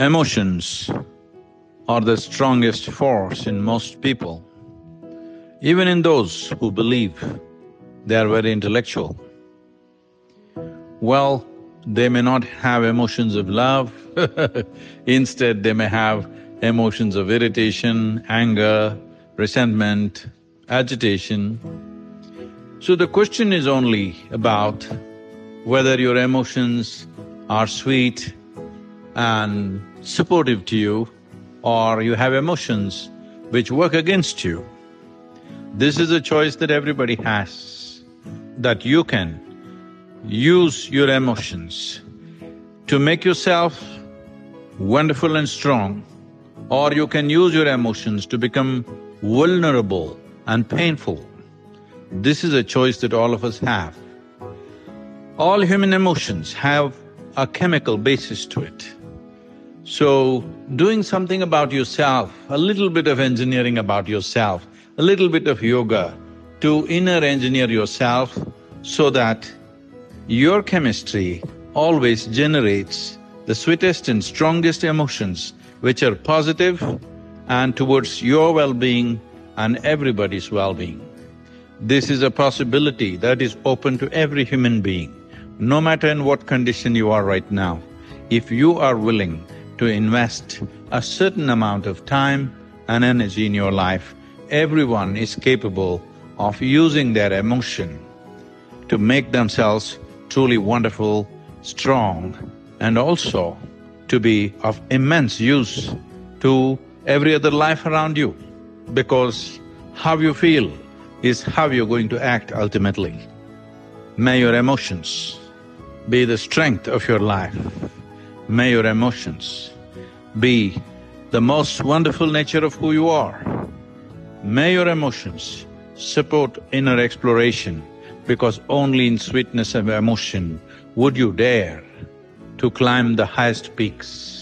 Emotions are the strongest force in most people, even in those who believe they are very intellectual. Well, they may not have emotions of love instead they may have emotions of irritation, anger, resentment, agitation. So the question is only about whether your emotions are sweet and supportive to you or you have emotions which work against you. This is a choice that everybody has, that you can use your emotions to make yourself wonderful and strong, or you can use your emotions to become vulnerable and painful. This is a choice that all of us have. All human emotions have a chemical basis to it. So, doing something about yourself, a little bit of engineering about yourself, a little bit of yoga to inner engineer yourself so that your chemistry always generates the sweetest and strongest emotions which are positive and towards your well-being and everybody's well-being. This is a possibility that is open to every human being, no matter in what condition you are right now. If you are willing to invest a certain amount of time and energy in your life, everyone is capable of using their emotion to make themselves truly wonderful, strong, and also to be of immense use to every other life around you. Because how you feel is how you're going to act ultimately. May your emotions be the strength of your life. May your emotions be the most wonderful nature of who you are. May your emotions support inner exploration because only in sweetness of emotion would you dare to climb the highest peaks.